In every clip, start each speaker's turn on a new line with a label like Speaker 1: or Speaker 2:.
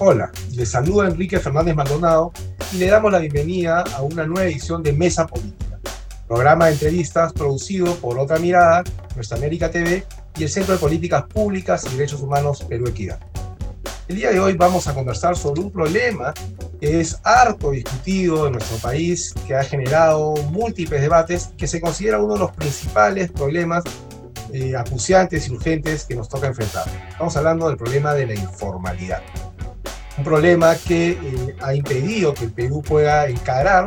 Speaker 1: Hola, les saluda Enrique Fernández Maldonado y le damos la bienvenida a una nueva edición de Mesa Política, programa de entrevistas producido por Otra Mirada, Nuestra América TV y el Centro de Políticas Públicas y Derechos Humanos Perú Equidad. El día de hoy vamos a conversar sobre un problema que es harto discutido en nuestro país, que ha generado múltiples debates, que se considera uno de los principales problemas eh, acuciantes y urgentes que nos toca enfrentar. Estamos hablando del problema de la informalidad un problema que eh, ha impedido que el Perú pueda encarar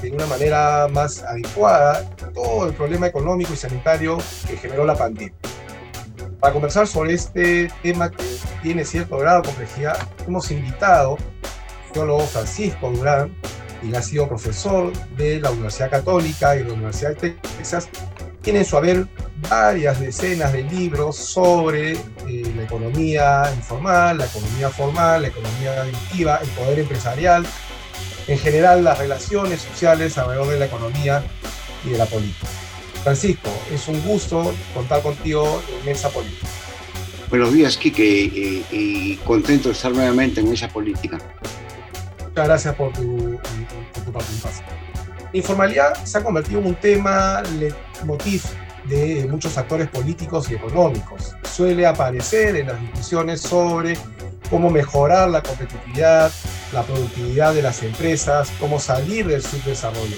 Speaker 1: de una manera más adecuada todo el problema económico y sanitario que generó la pandemia. Para conversar sobre este tema que tiene cierto grado de complejidad, hemos invitado al geólogo Francisco Durán, quien ha sido profesor de la Universidad Católica y de la Universidad de Texas, tiene en su haber varias decenas de libros sobre eh, la economía informal, la economía formal, la economía adictiva, el poder empresarial, en general las relaciones sociales alrededor de la economía y de la política. Francisco, es un gusto contar contigo en Mesa Política.
Speaker 2: Buenos días, Quique, eh, y contento de estar nuevamente en Mesa Política.
Speaker 1: Muchas gracias por tu, por tu participación. La informalidad se ha convertido en un tema leitmotiv de muchos actores políticos y económicos. Suele aparecer en las discusiones sobre cómo mejorar la competitividad, la productividad de las empresas, cómo salir del subdesarrollo.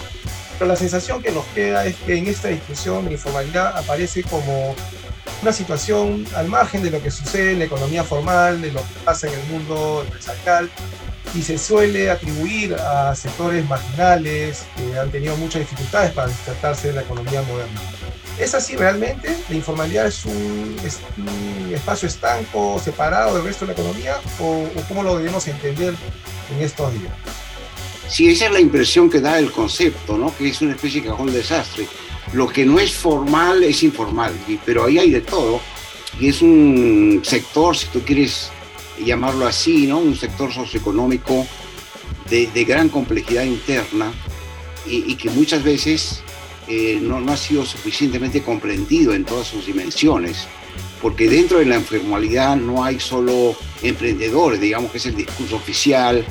Speaker 1: Pero la sensación que nos queda es que en esta discusión la informalidad aparece como una situación al margen de lo que sucede en la economía formal, de lo que pasa en el mundo empresarial, y se suele atribuir a sectores marginales que han tenido muchas dificultades para insertarse en la economía moderna. ¿Es así realmente? ¿La informalidad es un, espacio estanco, separado del resto de la economía? ¿O, cómo lo debemos entender en estos días?
Speaker 2: Sí, esa es la impresión que da el concepto, ¿no? que es una especie de cajón desastre. Lo que no es formal es informal, pero ahí hay de todo. Y es un sector, si tú quieres llamarlo así, ¿no? un sector socioeconómico de, gran complejidad interna y que muchas veces eh, no, no, ha sido suficientemente comprendido en todas sus dimensiones, porque dentro de la informalidad no hay solo emprendedores, digamos que es el discurso oficial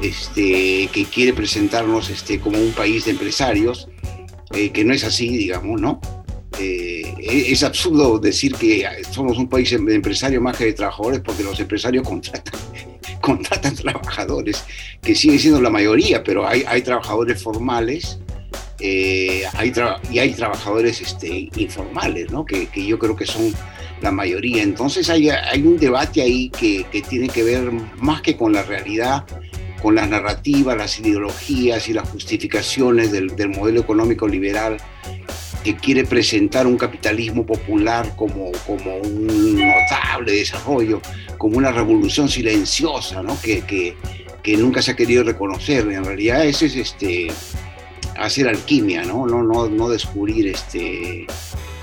Speaker 2: este, que quiere presentarnos este, como un país de empresarios, eh, que no es así, digamos, ¿no? Eh, es absurdo decir que somos un país de empresarios más que de trabajadores porque los empresarios contratan, contratan trabajadores, que sigue siendo la mayoría, pero hay, hay trabajadores formales eh, hay y hay trabajadores este, informales, ¿no? que, que, yo creo que son la mayoría. Entonces hay, hay un debate ahí que, que, tiene que ver más que con la realidad, con las narrativas, las ideologías y las justificaciones del, del modelo económico liberal que quiere presentar un capitalismo popular como, como un notable desarrollo, como una revolución silenciosa, ¿no? que, que, nunca se ha querido reconocer. En realidad ese es este, hacer alquimia, ¿no? No, no, descubrir este,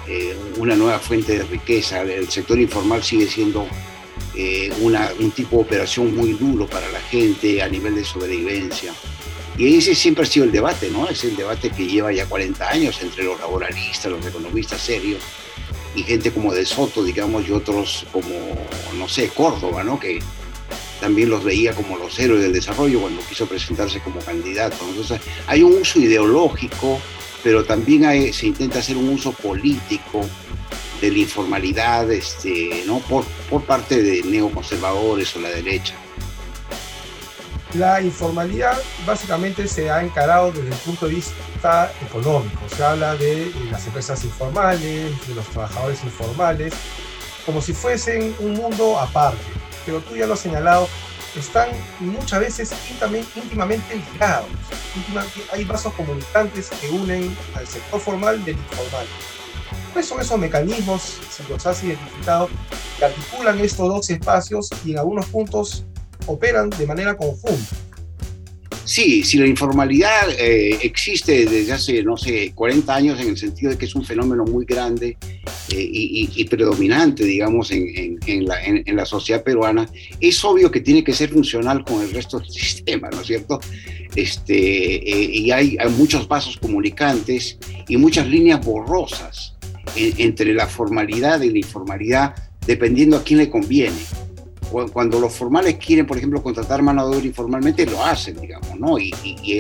Speaker 2: eh, una nueva fuente de riqueza. El sector informal sigue siendo eh, una, un tipo de operación muy duro para la gente a nivel de sobrevivencia. Y ese siempre ha sido el debate, ¿no? Es el debate que lleva ya 40 años entre los laboralistas, los economistas serios y gente como De Soto, digamos, y otros como, no sé, Córdoba, ¿no? También los veía como los héroes del desarrollo cuando quiso presentarse como candidato. Entonces hay un uso ideológico, pero también se intenta hacer un uso político de la informalidad este, ¿no? por, por parte de neoconservadores o la derecha.
Speaker 1: La informalidad básicamente se ha encarado desde el punto de vista económico. Se habla de las empresas informales, de los trabajadores informales, como si fuesen un mundo aparte pero tú ya lo has señalado, están muchas veces íntimamente ligados. hay vasos comunicantes que unen al sector formal del informal. ¿Cuáles son esos mecanismos, si los has identificado, que articulan estos dos espacios y en algunos puntos operan de manera conjunta?
Speaker 2: Sí, si la informalidad eh, existe desde hace, no sé, 40 años en el sentido de que es un fenómeno muy grande eh, y, predominante, digamos, en, la, sociedad peruana, es obvio que tiene que ser funcional con el resto del sistema, ¿no es cierto? Este, eh, y hay, muchos vasos comunicantes y muchas líneas borrosas entre la formalidad y la informalidad, dependiendo a quién le conviene. Cuando los formales quieren, por ejemplo, contratar mano de obra informalmente, lo hacen, digamos, ¿no? Y,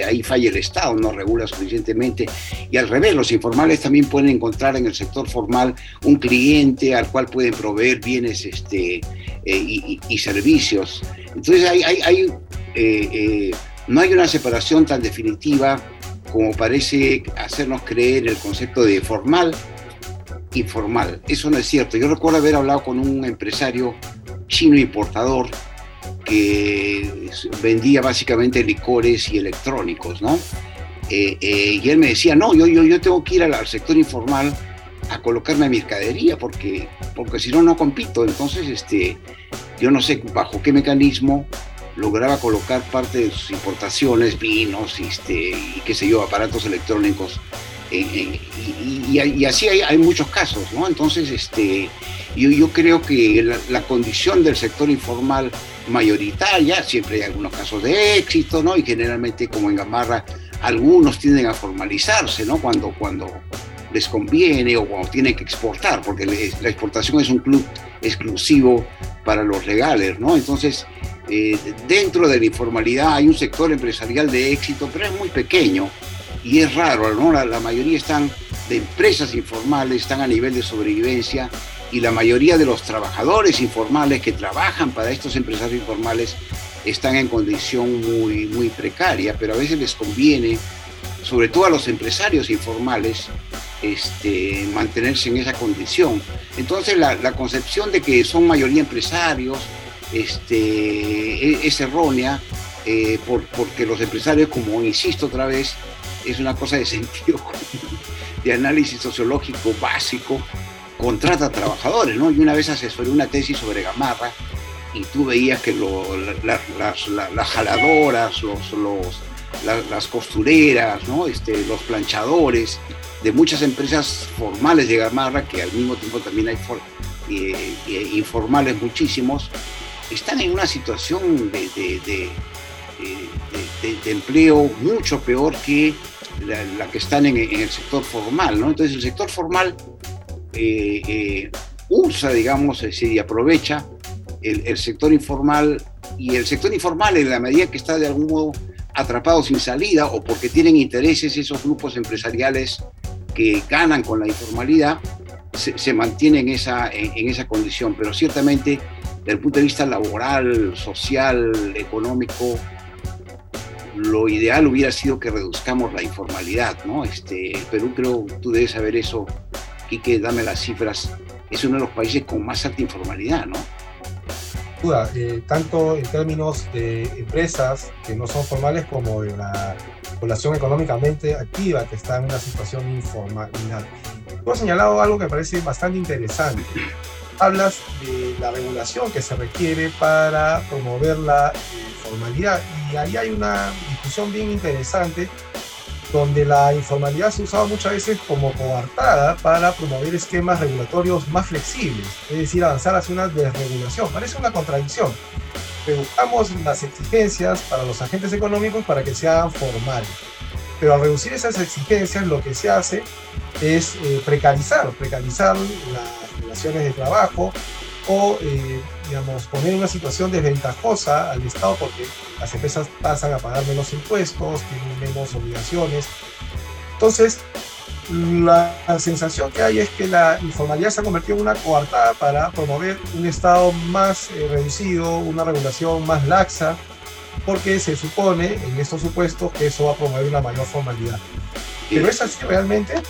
Speaker 2: ahí falla el Estado, no regula suficientemente. Y al revés, los informales también pueden encontrar en el sector formal un cliente al cual pueden proveer bienes este, eh, y, servicios. Entonces, hay, hay, eh, eh, no hay una separación tan definitiva como parece hacernos creer el concepto de formal informal. Eso no es cierto. Yo recuerdo haber hablado con un empresario chino importador que vendía básicamente licores y electrónicos, ¿no? Eh, eh, y él me decía, no, yo, yo, yo tengo que ir al, sector informal a colocarme mercadería porque, porque si no, no compito. Entonces, este, yo no sé bajo qué mecanismo lograba colocar parte de sus importaciones, vinos, este, y qué sé yo, aparatos electrónicos y, así hay, muchos casos, ¿no? Entonces, este, yo, yo creo que la, condición del sector informal mayoritaria, siempre hay algunos casos de éxito, ¿no? Y generalmente, como en Gamarra, algunos tienden a formalizarse, ¿no? Cuando, cuando les conviene o cuando tienen que exportar, porque la exportación es un club exclusivo para los legales, ¿no? Entonces, eh, dentro de la informalidad hay un sector empresarial de éxito, pero es muy pequeño y es raro, ¿no? La, mayoría están de empresas informales, están a nivel de sobrevivencia y la mayoría de los trabajadores informales que trabajan para estos empresarios informales están en condición muy, muy precaria, pero a veces les conviene, sobre todo a los empresarios informales, este, mantenerse en esa condición. Entonces la, concepción de que son mayoría empresarios este, e, es, errónea, eh, porque los empresarios, como insisto otra vez, es una cosa de sentido de análisis sociológico básico, contrata trabajadores, ¿no? Y una vez asesoré una tesis sobre Gamarra y tú veías que las, jaladoras, los, las costureras, ¿no? este, los planchadores de muchas empresas formales de Gamarra, que al mismo tiempo también hay eh, eh, informales muchísimos, están en una situación de empleo mucho peor que la, que están en, el sector formal, ¿no? Entonces el sector formal eh, eh, usa, digamos, y aprovecha el, sector informal y el sector informal en la medida que está de algún modo atrapado sin salida o porque tienen intereses esos grupos empresariales que ganan con la informalidad, se, mantienen en esa, en esa condición. Pero ciertamente, desde el punto de vista laboral, social, económico, lo ideal hubiera sido que reduzcamos la informalidad, ¿no? Este, Perú creo, tú debes saber eso, Quique, dame las cifras, es uno de los países con más alta informalidad, ¿no?
Speaker 1: Duda, eh, tanto en términos de empresas que no son formales como de la población económicamente activa que está en una situación informalidad. Tú has señalado algo que me parece bastante interesante. Hablas de la regulación que se requiere para promover la informalidad y ahí hay una discusión bien interesante donde la informalidad se usado muchas veces como coartada para promover esquemas regulatorios más flexibles, es decir, avanzar hacia una desregulación. Parece una contradicción. Reducamos las exigencias para los agentes económicos para que sean formales. Pero al reducir esas exigencias, lo que se hace es eh, precarizar, precarizar las relaciones de trabajo o eh, digamos, poner una situación desventajosa al Estado porque las empresas pasan a pagar menos impuestos, tienen menos obligaciones. Entonces, la, sensación que hay es que la informalidad se ha convertido en una coartada para promover un Estado más eh, reducido, una regulación más laxa, porque se supone en estos supuestos que eso va a promover una mayor formalidad. ¿Pero es así realmente?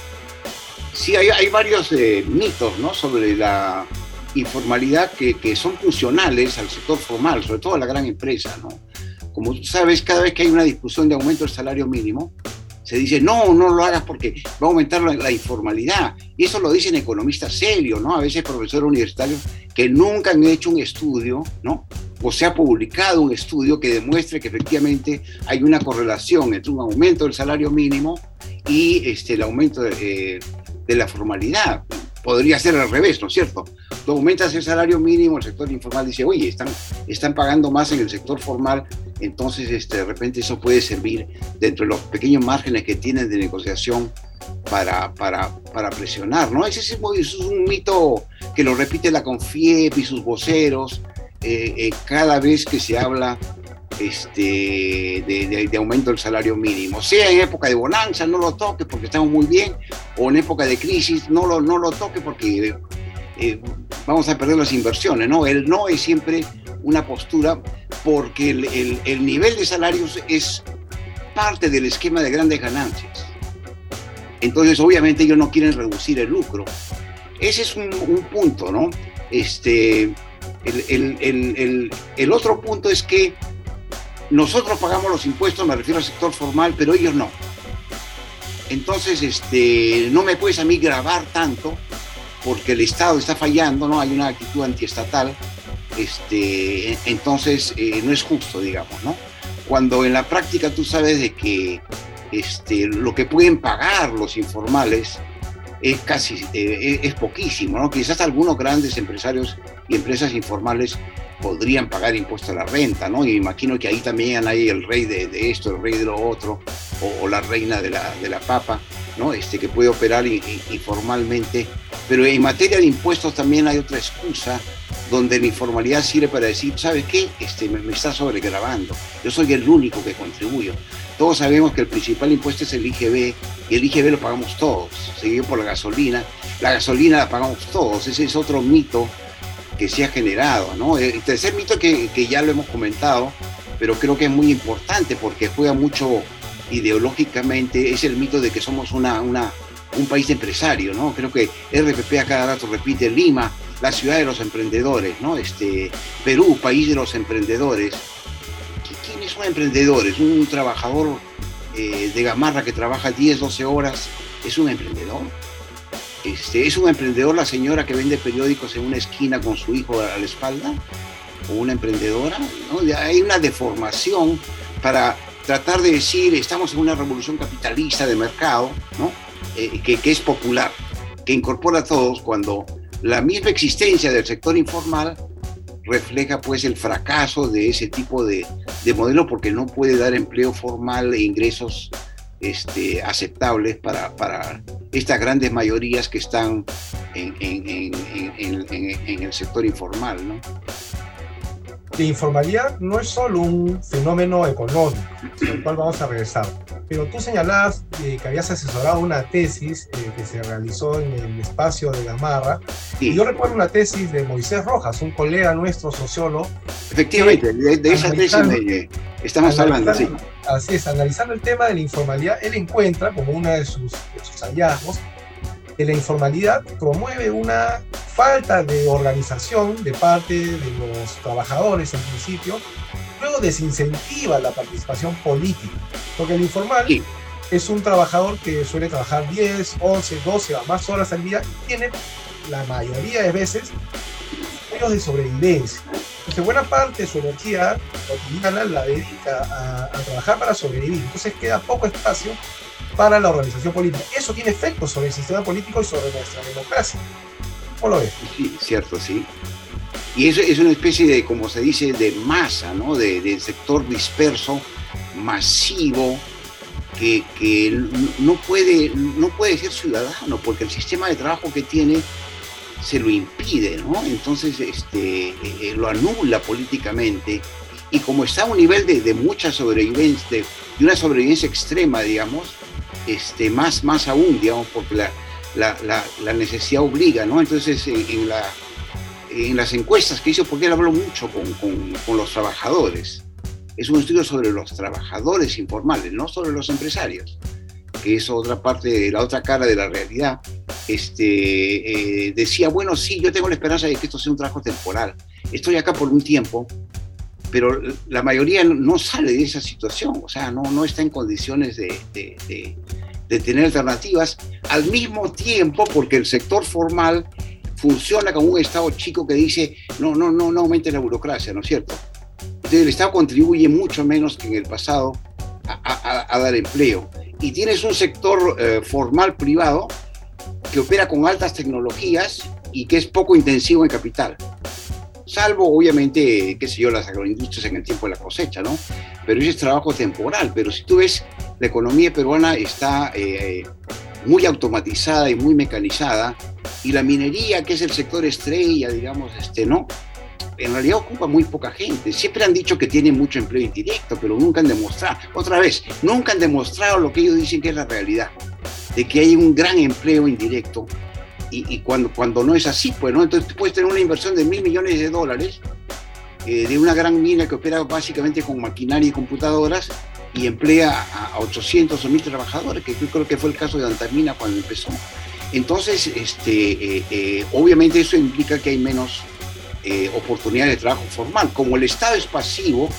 Speaker 2: Sí, hay, hay varios eh, mitos ¿no? sobre la informalidad que, que, son funcionales al sector formal, sobre todo a la gran empresa. ¿no? Como tú sabes, cada vez que hay una discusión de aumento del salario mínimo, se dice, no, no lo hagas porque va a aumentar la, informalidad. Y eso lo dicen economistas serios, ¿no? A veces profesores universitarios que nunca han hecho un estudio, ¿no? O se ha publicado un estudio que demuestre que efectivamente hay una correlación entre un aumento del salario mínimo y este, el aumento de, eh, de la formalidad podría ser al revés, ¿no es cierto? Tú aumentas el salario mínimo, el sector informal dice, oye, están, están pagando más en el sector formal, entonces este, de repente eso puede servir dentro de los pequeños márgenes que tienen de negociación para, para, para presionar, ¿no? Ese es, un mito que lo repite la CONFIEP y sus voceros, eh, eh, cada vez que se habla este, de, aumento del salario mínimo. Sea en época de bonanza, no lo toque porque estamos muy bien, o en época de crisis, no lo, no lo toque porque eh, vamos a perder las inversiones. ¿no? El no es siempre una postura porque el, el, nivel de salarios es parte del esquema de grandes ganancias. Entonces, obviamente, ellos no quieren reducir el lucro. Ese es un, un punto, ¿no? Este, el, el, el, otro punto es que nosotros pagamos los impuestos, me refiero al sector formal, pero ellos no. Entonces, este, no me puedes a mí grabar tanto porque el Estado está fallando, ¿no? Hay una actitud antiestatal, este, entonces eh, no es justo, digamos, ¿no? Cuando en la práctica tú sabes de que este, lo que pueden pagar los informales es casi, eh, es poquísimo, ¿no? Quizás algunos grandes empresarios y empresas informales podrían pagar impuesto a la renta, ¿no? Y imagino que ahí también hay el rey de, esto, el rey de lo otro, o, la reina de la, de la, papa, ¿no? Este, que puede operar informalmente. Pero en materia de impuestos también hay otra excusa donde la informalidad sirve para decir, ¿sabes qué? Este, me, me está sobregrabando. Yo soy el único que contribuyo. Todos sabemos que el principal impuesto es el IGB y el IGB lo pagamos todos, seguido por la gasolina. La gasolina la pagamos todos, ese es otro mito que se ha generado. ¿no? El tercer mito que, ya lo hemos comentado, pero creo que es muy importante porque juega mucho ideológicamente, es el mito de que somos una, un país de empresarios, ¿no? Creo que RPP a cada rato repite Lima, la ciudad de los emprendedores, ¿no? Este, Perú, país de los emprendedores. ¿Quién es un emprendedor? Es un trabajador eh, de gamarra que trabaja 10, 12 horas, ¿es un emprendedor? Este, ¿Es un emprendedor la señora que vende periódicos en una esquina con su hijo a la espalda? ¿O una emprendedora? Hay una deformación para tratar de decir estamos en una revolución capitalista de mercado, eh, que, es popular, que incorpora a todos cuando la misma existencia del sector informal refleja pues el fracaso de ese tipo de, de modelo porque no puede dar empleo formal e ingresos este, aceptables para, para, estas grandes mayorías que están en, en, el sector informal. ¿no?
Speaker 1: La informalidad no es solo un fenómeno económico, al cual vamos a regresar, pero tú señalabas que habías asesorado una tesis eh, que se realizó en el espacio de Gamarra, y yo recuerdo una tesis de Moisés Rojas, un colega nuestro sociólogo.
Speaker 2: Efectivamente, de, esa tesis estamos hablando, sí
Speaker 1: Así es, analizando el tema de la informalidad, él encuentra como uno de sus, hallazgos que la informalidad promueve una falta de organización de parte de los trabajadores en principio, luego desincentiva la participación política, porque el informal es un trabajador que suele trabajar 10, 11, 12 o más horas al día y tiene la mayoría de veces medios de sobrevivencia. Entonces, buena parte de su energía cotidiana la dedica a, trabajar para sobrevivir. Entonces, queda poco espacio para la organización política. Eso tiene efectos sobre el sistema político y sobre nuestra democracia.
Speaker 2: Sí, cierto, sí. Y eso es una especie de, como se dice, de masa, ¿no? De, sector disperso, masivo, que, que, no, puede, no puede ser ciudadano, porque el sistema de trabajo que tiene se lo impide, ¿no? Entonces este, eh, eh, lo anula políticamente y como está a un nivel de, mucha sobrevivencia, de, una sobrevivencia extrema, digamos, este, más, más aún, digamos, porque la, la, necesidad obliga, ¿no? Entonces en, la, en las encuestas que hizo, porque él habló mucho con, los trabajadores, es un estudio sobre los trabajadores informales, no sobre los empresarios que es otra parte, la otra cara de la realidad, este, eh, decía, bueno, sí, yo tengo la esperanza de que esto sea un trabajo temporal. Estoy acá por un tiempo, pero la mayoría no sale de esa situación, o sea, no, no está en condiciones de, tener alternativas, al mismo tiempo porque el sector formal funciona como un Estado chico que dice, no, no, no, no aumente la burocracia, ¿no es cierto? Entonces el Estado contribuye mucho menos que en el pasado a, a, a dar empleo y tienes un sector eh, formal privado que opera con altas tecnologías y que es poco intensivo en capital. Salvo, obviamente, qué sé yo, las agroindustrias en el tiempo de la cosecha, ¿no? Pero ese es trabajo temporal. Pero si tú ves, la economía peruana está eh, muy automatizada y muy mecanizada, y la minería, que es el sector estrella, digamos, este, ¿no? en realidad ocupa muy poca gente. Siempre han dicho que tienen mucho empleo indirecto, pero nunca han demostrado, otra vez, nunca han demostrado lo que ellos dicen que es la realidad, de que hay un gran empleo indirecto. Y, cuando, cuando no es así, pues, ¿no? Entonces tú puedes tener una inversión de mil millones de dólares eh, de una gran mina que opera básicamente con maquinaria y computadoras y emplea a, 800 o 1000 trabajadores, que yo creo que fue el caso de Antamina cuando empezó. Entonces, este, eh, eh, obviamente eso implica que hay menos eh, oportunidades de trabajo formal. Como el Estado es pasivo,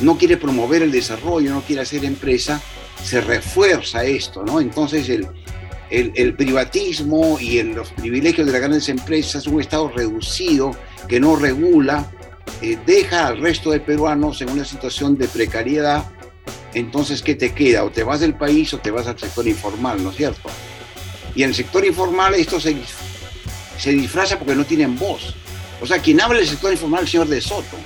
Speaker 2: no quiere promover el desarrollo, no quiere hacer empresa, se refuerza esto, ¿no? Entonces el, el, privatismo y los privilegios de las grandes empresas, un Estado reducido que no regula, deja al resto de peruanos en una situación de precariedad. Entonces, ¿qué te queda? O te vas del país o te vas al sector informal, ¿no es cierto? Y en el sector informal esto se, se disfraza porque no tienen voz. O sea, quien habla del sector informal es el señor de Soto.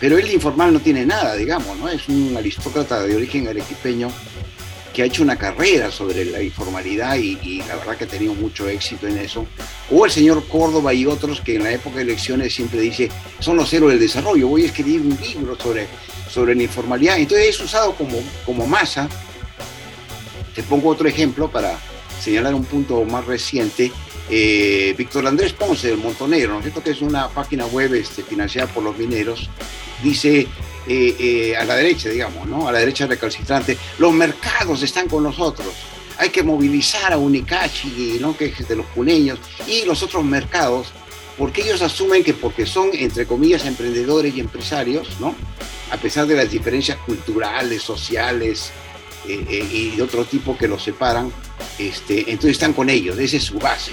Speaker 2: Pero él informal no tiene nada, digamos, ¿no? Es un aristócrata de origen arequipeño que ha hecho una carrera sobre la informalidad y, la verdad que ha tenido mucho éxito en eso. O el señor Córdoba y otros que en la época de elecciones siempre dice, son los héroes del desarrollo, voy a escribir un libro sobre, sobre la informalidad. Entonces es usado como, como masa. Te pongo otro ejemplo para, señalar un punto más reciente, eh, Víctor Andrés Ponce del Montonero, ¿no es cierto? Que es una página web este, financiada por los mineros, dice eh, eh, a la derecha, digamos, ¿no? A la derecha recalcitrante, los mercados están con nosotros. Hay que movilizar a Unicachi, ¿no? que es de los puneños, y los otros mercados, porque ellos asumen que porque son, entre comillas, emprendedores y empresarios, ¿no? A pesar de las diferencias culturales, sociales, eh, eh, y de otro tipo que los separan, este, entonces están con ellos, esa es su base.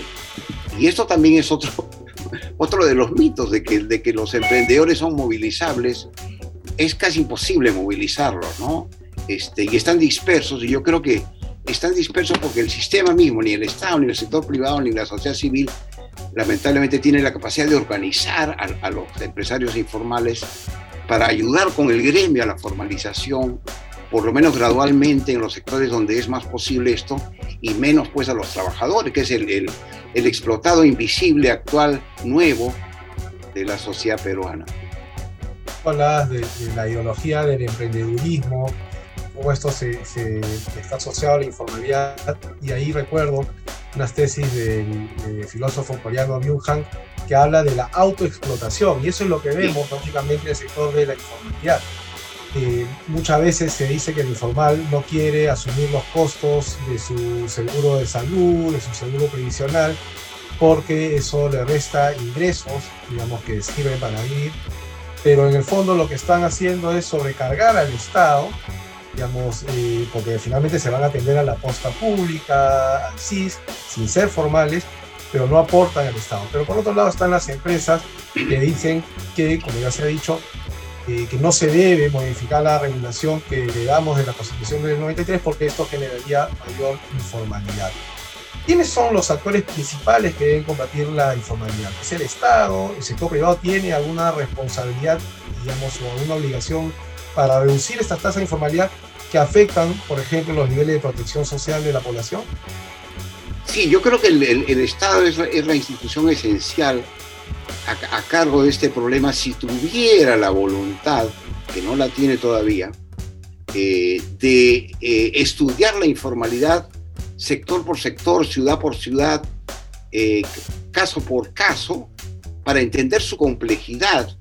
Speaker 2: Y esto también es otro, otro de los mitos de que, de que los emprendedores son movilizables. Es casi imposible movilizarlos, ¿no? Este, y están dispersos, y yo creo que están dispersos porque el sistema mismo, ni el Estado, ni el sector privado, ni la sociedad civil, lamentablemente tiene la capacidad de organizar a, a los empresarios informales para ayudar con el gremio a la formalización por lo menos gradualmente en los sectores donde es más posible esto y menos pues a los trabajadores, que es el, el, explotado invisible actual nuevo de la sociedad peruana.
Speaker 1: Hablabas de, la ideología del emprendedurismo, cómo esto se, se, está asociado a la informalidad, y ahí recuerdo unas tesis del, filósofo coreano Byung Han que habla de la autoexplotación, y eso es lo que vemos lógicamente en el sector de la informalidad muchas veces se dice que el informal no quiere asumir los costos de su seguro de salud, de su seguro previsional, porque eso le resta ingresos, digamos, que sirven para vivir. Pero en el fondo lo que están haciendo es sobrecargar al Estado, digamos, eh, porque finalmente se van a atender a la posta pública, al CIS, sin ser formales, pero no aportan al Estado. Pero por otro lado están las empresas que dicen que, como ya se ha dicho, que no se debe modificar la regulación que le damos de la Constitución del 93 porque esto generaría mayor informalidad. ¿Quiénes son los actores principales que deben combatir la informalidad? ¿Es el Estado? ¿El sector privado tiene alguna responsabilidad, digamos, o alguna obligación para reducir estas tasas de informalidad que afectan, por ejemplo, los niveles de protección social de la población?
Speaker 2: Sí, yo creo que el, Estado es, la institución esencial a, cargo de este problema si tuviera la voluntad, que no la tiene todavía, eh, de eh, estudiar la informalidad sector por sector, ciudad por ciudad, eh, caso por caso, para entender su complejidad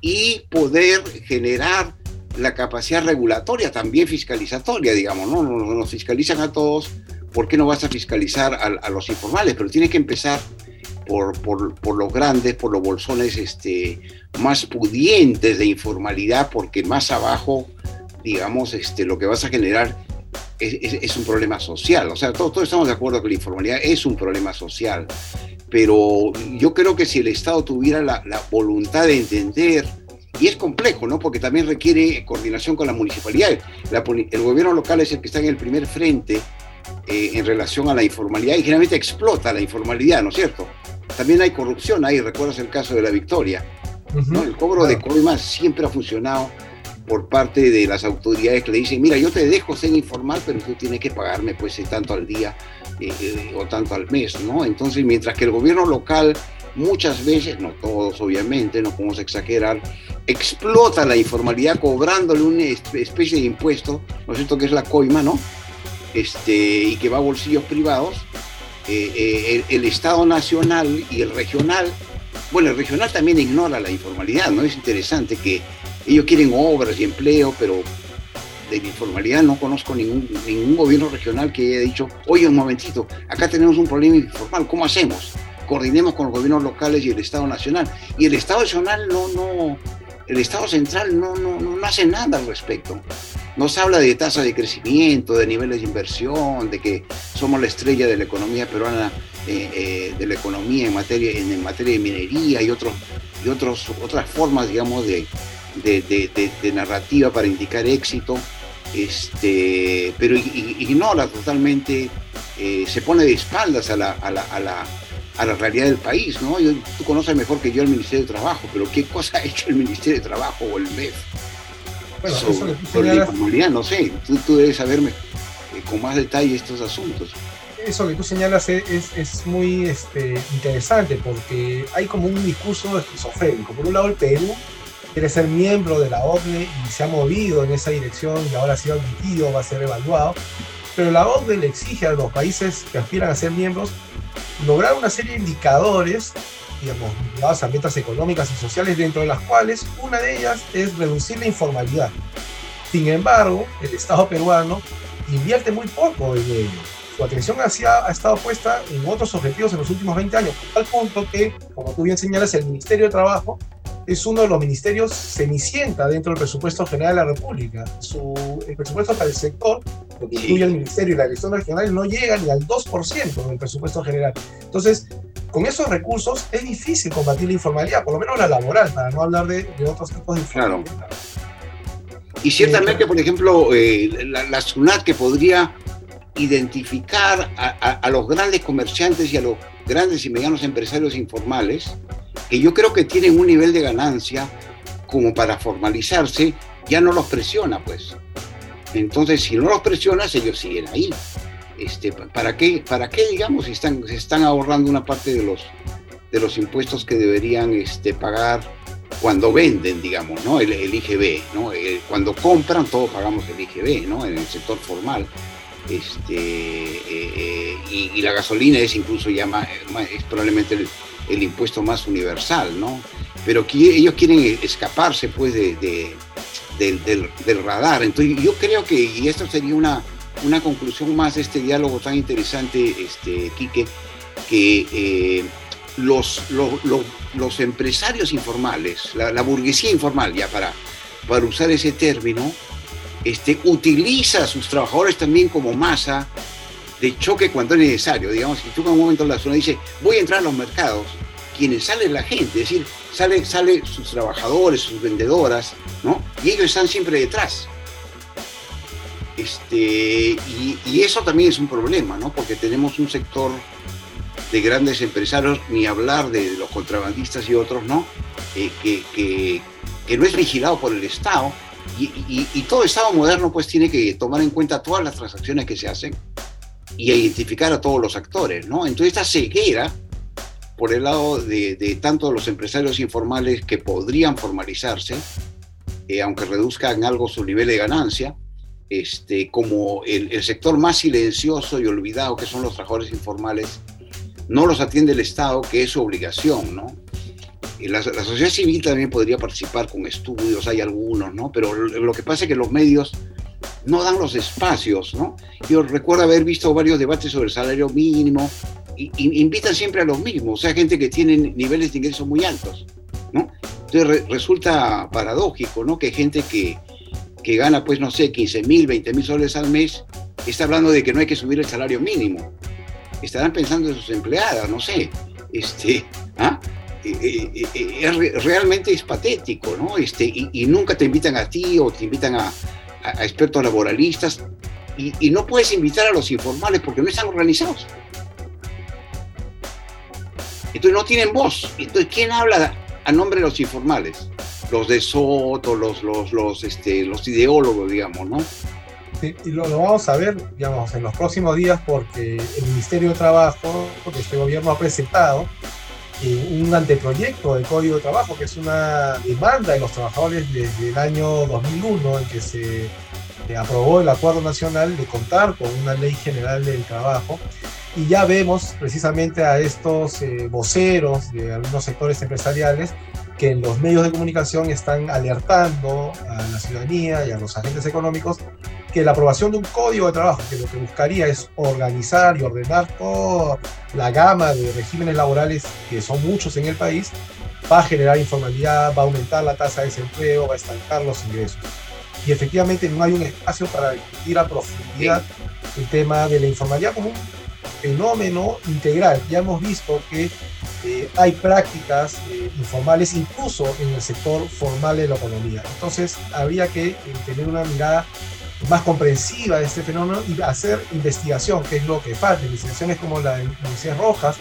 Speaker 2: y poder generar la capacidad regulatoria, también fiscalizatoria, digamos, ¿no? Nos, fiscalizan a todos, ¿por qué no vas a fiscalizar a, los informales? Pero tiene que empezar por, por, por, los grandes, por los bolsones este, más pudientes de informalidad, porque más abajo, digamos, este, lo que vas a generar es, un problema social. O sea, todos, todos estamos de acuerdo que la informalidad es un problema social, pero yo creo que si el Estado tuviera la voluntad de entender, y es complejo, ¿no? Porque también requiere coordinación con la municipalidad. el gobierno local es el que está en el primer frente eh, en relación a la informalidad y generalmente explota la informalidad, ¿no es cierto? También hay corrupción ahí, recuerdas el caso de la Victoria. ¿no? El cobro de coimas siempre ha funcionado por parte de las autoridades que le dicen, mira, yo te dejo ser informal, pero tú tienes que pagarme pues tanto al día eh, eh, o tanto al mes, ¿no? Entonces, mientras que el gobierno local muchas veces, no todos obviamente, no podemos exagerar, explota la informalidad cobrándole una especie de impuesto, ¿no es cierto? Que es la coima, ¿no? Este, y que va a bolsillos privados. Eh, eh, el, Estado nacional y el regional, bueno, el regional también ignora la informalidad, ¿no? Es interesante que ellos quieren obras y empleo, pero de la informalidad no conozco ningún, ningún gobierno regional que haya dicho, oye, un momentito, acá tenemos un problema informal, ¿cómo hacemos? Coordinemos con los gobiernos locales y el Estado Nacional. Y el Estado Nacional no, no, el Estado Central no, no, no, hace nada al respecto. Nos habla de tasa de crecimiento, de niveles de inversión, de que somos la estrella de la economía peruana, eh, eh, de la economía en materia, en, materia de minería y, otros, y otros, otras formas, digamos, de, de, narrativa para indicar éxito, este, pero ignora totalmente, eh, se pone de espaldas a la, a la, a la, a la realidad del país, ¿no? tú conoces mejor que yo el Ministerio de Trabajo, pero ¿qué cosa ha hecho el Ministerio de Trabajo o el MEF? Bueno, sobre, la informalidad, no sé, tú, debes saberme eh, con más detalle estos asuntos
Speaker 1: eso que tú señalas es, es, muy este, interesante porque hay como un discurso esquizofrénico. Por un lado, el Perú quiere ser miembro de la OCDE y se ha movido en esa dirección y ahora ha sido admitido, va a ser evaluado. Pero la OCDE le exige a los países que aspiran a ser miembros lograr una serie de indicadores, digamos, vinculados a metas económicas y sociales, dentro de las cuales una de ellas es reducir la informalidad. Sin embargo, el Estado peruano invierte muy poco en ello. Su atención hacia, ha estado puesta en otros objetivos en los últimos 20 años, al punto que, como tú bien señalas, el Ministerio de Trabajo es uno de los ministerios cenicienta dentro del presupuesto general de la República. Su, el presupuesto para el sector, lo que incluye el ministerio y la dirección regional, no llega ni al 2% del presupuesto general. Entonces, con esos recursos es difícil combatir la informalidad, por lo menos la laboral, para no hablar de, otros tipos de informalidad. Claro.
Speaker 2: Y ciertamente, por ejemplo, eh, la, SUNAT que podría identificar a los grandes comerciantes y a los grandes y medianos empresarios informales, que yo creo que tienen un nivel de ganancia como para formalizarse, ya no los presiona, pues. Entonces, si no los presionas, ellos siguen ahí. Este, ¿para, qué, ¿Para qué, digamos, están, se están ahorrando una parte de los, de los impuestos que deberían este, pagar cuando venden, digamos, ¿no? El, IGB, ¿no? cuando compran, todos pagamos el IGB, ¿no? En el sector formal. Este, eh, eh, y, la gasolina es incluso ya más, es probablemente el, el impuesto más universal, ¿no? Pero que ellos quieren escaparse, pues, de, del, radar. Entonces, yo creo que, y esto sería una, una conclusión más de este diálogo tan interesante, este, Quique, que eh, los, los, empresarios informales, la, burguesía informal, ya para, para usar ese término, este, utiliza a sus trabajadores también como masa de choque cuando es necesario. Digamos, si tú en un momento la zona dice, voy a entrar a los mercados, quienes sale la gente, es decir, sale, sale sus trabajadores, sus vendedoras, ¿no? Y ellos están siempre detrás. Este, y, eso también es un problema, ¿no? Porque tenemos un sector de grandes empresarios, ni hablar de los contrabandistas y otros, ¿no? Eh, que, que, no es vigilado por el Estado. Y, y, todo Estado moderno pues tiene que tomar en cuenta todas las transacciones que se hacen y identificar a todos los actores, ¿no? Entonces esta ceguera por el lado de, tanto los empresarios informales que podrían formalizarse, eh, aunque reduzcan algo su nivel de ganancia, este, como el, sector más silencioso y olvidado que son los trabajadores informales, no los atiende el Estado, que es su obligación, ¿no? La, la, sociedad civil también podría participar con estudios, hay algunos, ¿no? Pero lo que pasa es que los medios no dan los espacios, ¿no? Yo recuerdo haber visto varios debates sobre el salario mínimo, invitan siempre a los mismos, o sea, gente que tiene niveles de ingresos muy altos, ¿no? Entonces resulta paradójico, ¿no? Que gente que, que gana, pues, no sé, 15 mil, 20 mil soles al mes, está hablando de que no hay que subir el salario mínimo. Estarán pensando en sus empleadas, no sé. Este, ¿ah? Eh, eh, eh, realmente es patético, ¿no? Este, y, nunca te invitan a ti o te invitan a, expertos laboralistas y, no puedes invitar a los informales porque no están organizados. Entonces no tienen voz. Entonces, ¿quién habla a nombre de los informales? Los de Soto, los, los, los, este, los ideólogos, digamos, ¿no?
Speaker 1: Sí, y lo, vamos a ver, digamos, en los próximos días porque el Ministerio de Trabajo de este gobierno ha presentado eh, un anteproyecto del Código de Trabajo, que es una demanda de los trabajadores desde el año 2001, en que se aprobó el Acuerdo Nacional de contar con una ley general del trabajo. Y ya vemos precisamente a estos eh, voceros de algunos sectores empresariales que en los medios de comunicación están alertando a la ciudadanía y a los agentes económicos que la aprobación de un código de trabajo que lo que buscaría es organizar y ordenar toda la gama de regímenes laborales, que son muchos en el país, va a generar informalidad, va a aumentar la tasa de desempleo, va a estancar los ingresos. Y efectivamente no hay un espacio para discutir a profundidad el tema de la informalidad como un fenómeno integral. Ya hemos visto que eh, hay prácticas eh, informales incluso en el sector formal de la economía. Entonces habría que eh, tener una mirada más comprensiva de este fenómeno y hacer investigación, que es lo que falta, investigaciones como la de Universidades Rojas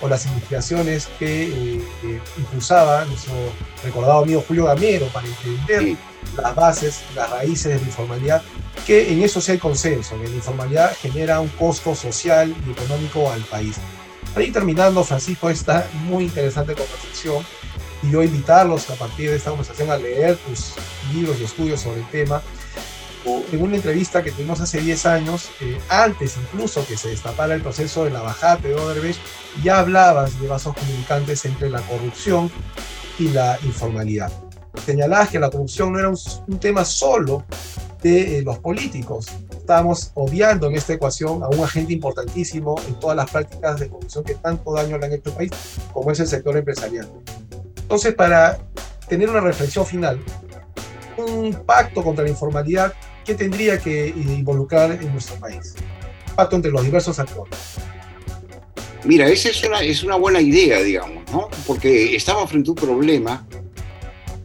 Speaker 1: o las investigaciones que eh, eh, impulsaba nuestro recordado amigo Julio Gamero para entender las bases, las raíces de la informalidad, que en eso sí hay consenso, que la informalidad genera un costo social y económico al país. Para ir terminando, Francisco, esta muy interesante conversación y yo invitarlos a partir de esta conversación a leer tus libros y estudios sobre el tema en una entrevista que tuvimos hace 10 años, eh, antes incluso que se destapara el proceso de la bajada de Odebrecht, ya hablabas de vasos comunicantes entre la corrupción y la informalidad. Señalabas que la corrupción no era un, tema solo de eh, los políticos. Estábamos obviando en esta ecuación a un agente importantísimo en todas las prácticas de corrupción que tanto daño le han hecho al país, como es el sector empresarial. Entonces, para tener una reflexión final, un pacto contra la informalidad ¿qué tendría que involucrar en nuestro país? Pacto entre los diversos actores.
Speaker 2: Mira, esa es una, es una buena idea, digamos, ¿no? Porque estamos frente a un problema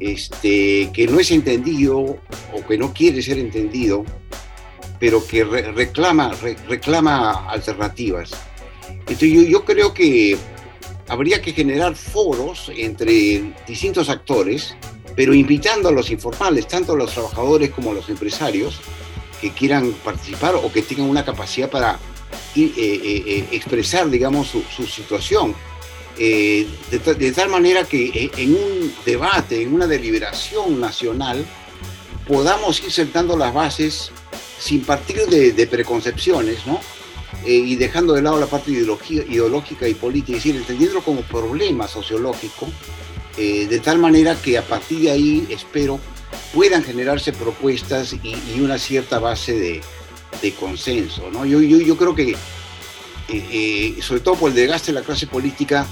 Speaker 2: este, que no es entendido o que no quiere ser entendido, pero que reclama, reclama alternativas. Entonces yo, yo creo que habría que generar foros entre distintos actores pero invitando a los informales, tanto a los trabajadores como a los empresarios, que quieran participar o que tengan una capacidad para eh, eh, eh, expresar, digamos, su, situación. De, tal manera que en un debate, en una deliberación nacional, podamos ir sentando las bases sin partir de, preconcepciones, ¿no? y dejando de lado la parte ideológica y política, es decir, como problema sociológico, eh, de tal manera que a partir de ahí, espero, puedan generarse propuestas y, una cierta base de, consenso. ¿no? Yo creo que, eh, eh, sobre todo por el desgaste de la clase política,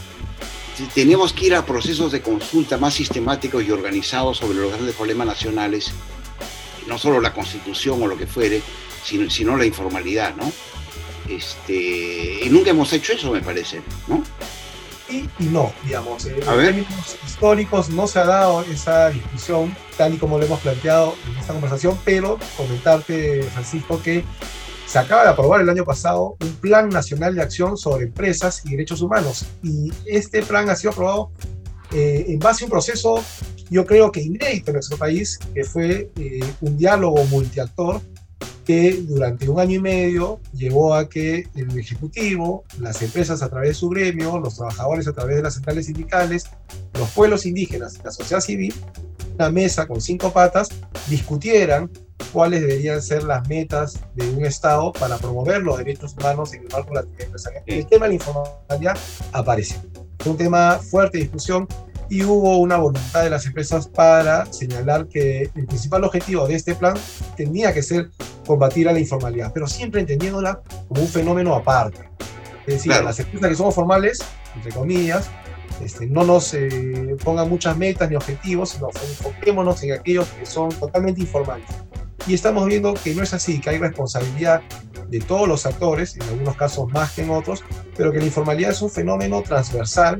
Speaker 2: tenemos que ir a procesos de consulta más sistemáticos y organizados sobre los grandes problemas nacionales, no solo la constitución o lo que fuere, sino, sino la informalidad, ¿no? Este, y nunca hemos hecho eso, me parece, ¿no?
Speaker 1: y no, digamos. en términos históricos no se ha dado esa discusión tal y como lo hemos planteado en esta conversación, pero comentarte, Francisco, que se acaba de aprobar el año pasado un Plan Nacional de Acción sobre Empresas y Derechos Humanos. Y este plan ha sido aprobado eh, en base a un proceso, yo creo que inédito en nuestro país, que fue eh, un diálogo multiactor que durante un año y medio llevó a que el Ejecutivo, las empresas a través de su gremio, los trabajadores a través de las centrales sindicales, los pueblos indígenas, la sociedad civil, una mesa con cinco patas, discutieran cuáles deberían ser las metas de un Estado para promover los derechos humanos en el marco de la empresarial. El tema de la informalidad aparece. Es un tema fuerte de discusión y hubo una voluntad de las empresas para señalar que el principal objetivo de este plan tenía que ser combatir a la informalidad, pero siempre entendiéndola como un fenómeno aparte. Es decir, las empresas que somos formales, entre comillas, este, no nos eh, pongan muchas metas ni objetivos, sino enfoquémonos en aquellos que son totalmente informales. Y estamos viendo que no es así, que hay responsabilidad de todos los actores, en algunos casos más que en otros, pero que la informalidad es un fenómeno transversal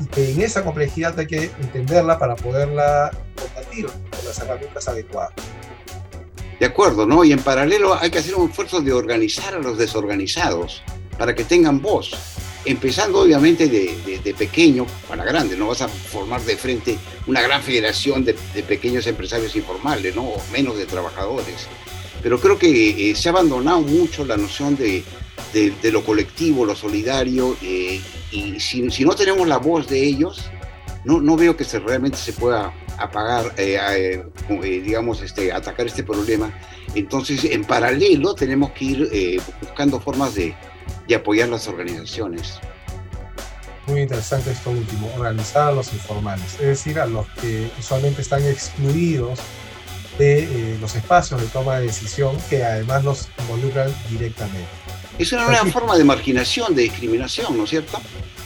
Speaker 1: y que en esa complejidad hay que entenderla para poderla combatir con las herramientas adecuadas.
Speaker 2: De acuerdo, ¿no? Y en paralelo hay que hacer un esfuerzo de organizar a los desorganizados para que tengan voz, empezando obviamente de, pequeño para grande, no vas a formar de frente una gran federación de, pequeños empresarios informales, ¿no? O menos de trabajadores. pero creo que se ha abandonado mucho la noción de, de, lo colectivo, lo solidario, y si, no tenemos la voz de ellos, no, no veo que se, realmente se pueda apagar, digamos, este, atacar este problema. Entonces, en paralelo, tenemos que ir buscando formas de, de apoyar las organizaciones
Speaker 1: muy interesante esto último, organizar a los informales, es decir, a los que usualmente están excluidos de eh, los espacios de toma de decisión que además los involucran directamente.
Speaker 2: Es una nueva forma de marginación, de discriminación, ¿no es cierto?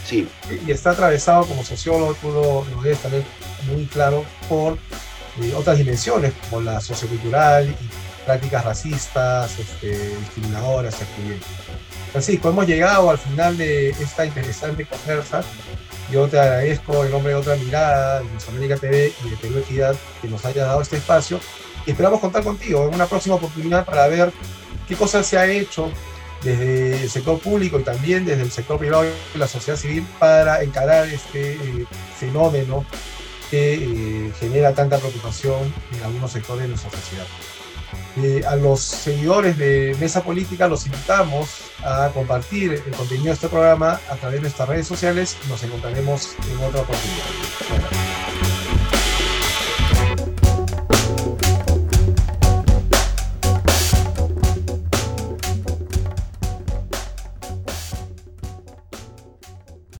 Speaker 1: Sí. Y está atravesado como sociólogo, tú lo, debes tener muy claro, por eh, otras dimensiones, como la sociocultural y prácticas racistas, este, discriminadoras, excluyentes. Francisco, hemos llegado al final de esta interesante conversa. Yo te agradezco en nombre de otra mirada, de América TV y de Perú Equidad, que nos haya dado este espacio. Esperamos contar contigo en una próxima oportunidad para ver qué cosas se ha hecho desde el sector público y también desde el sector privado y la sociedad civil para encarar este eh, fenómeno que eh, genera tanta preocupación en algunos sectores de nuestra sociedad. Eh, a los seguidores de Mesa Política los invitamos a compartir el contenido de este programa a través de nuestras redes sociales. Nos encontraremos en otra oportunidad.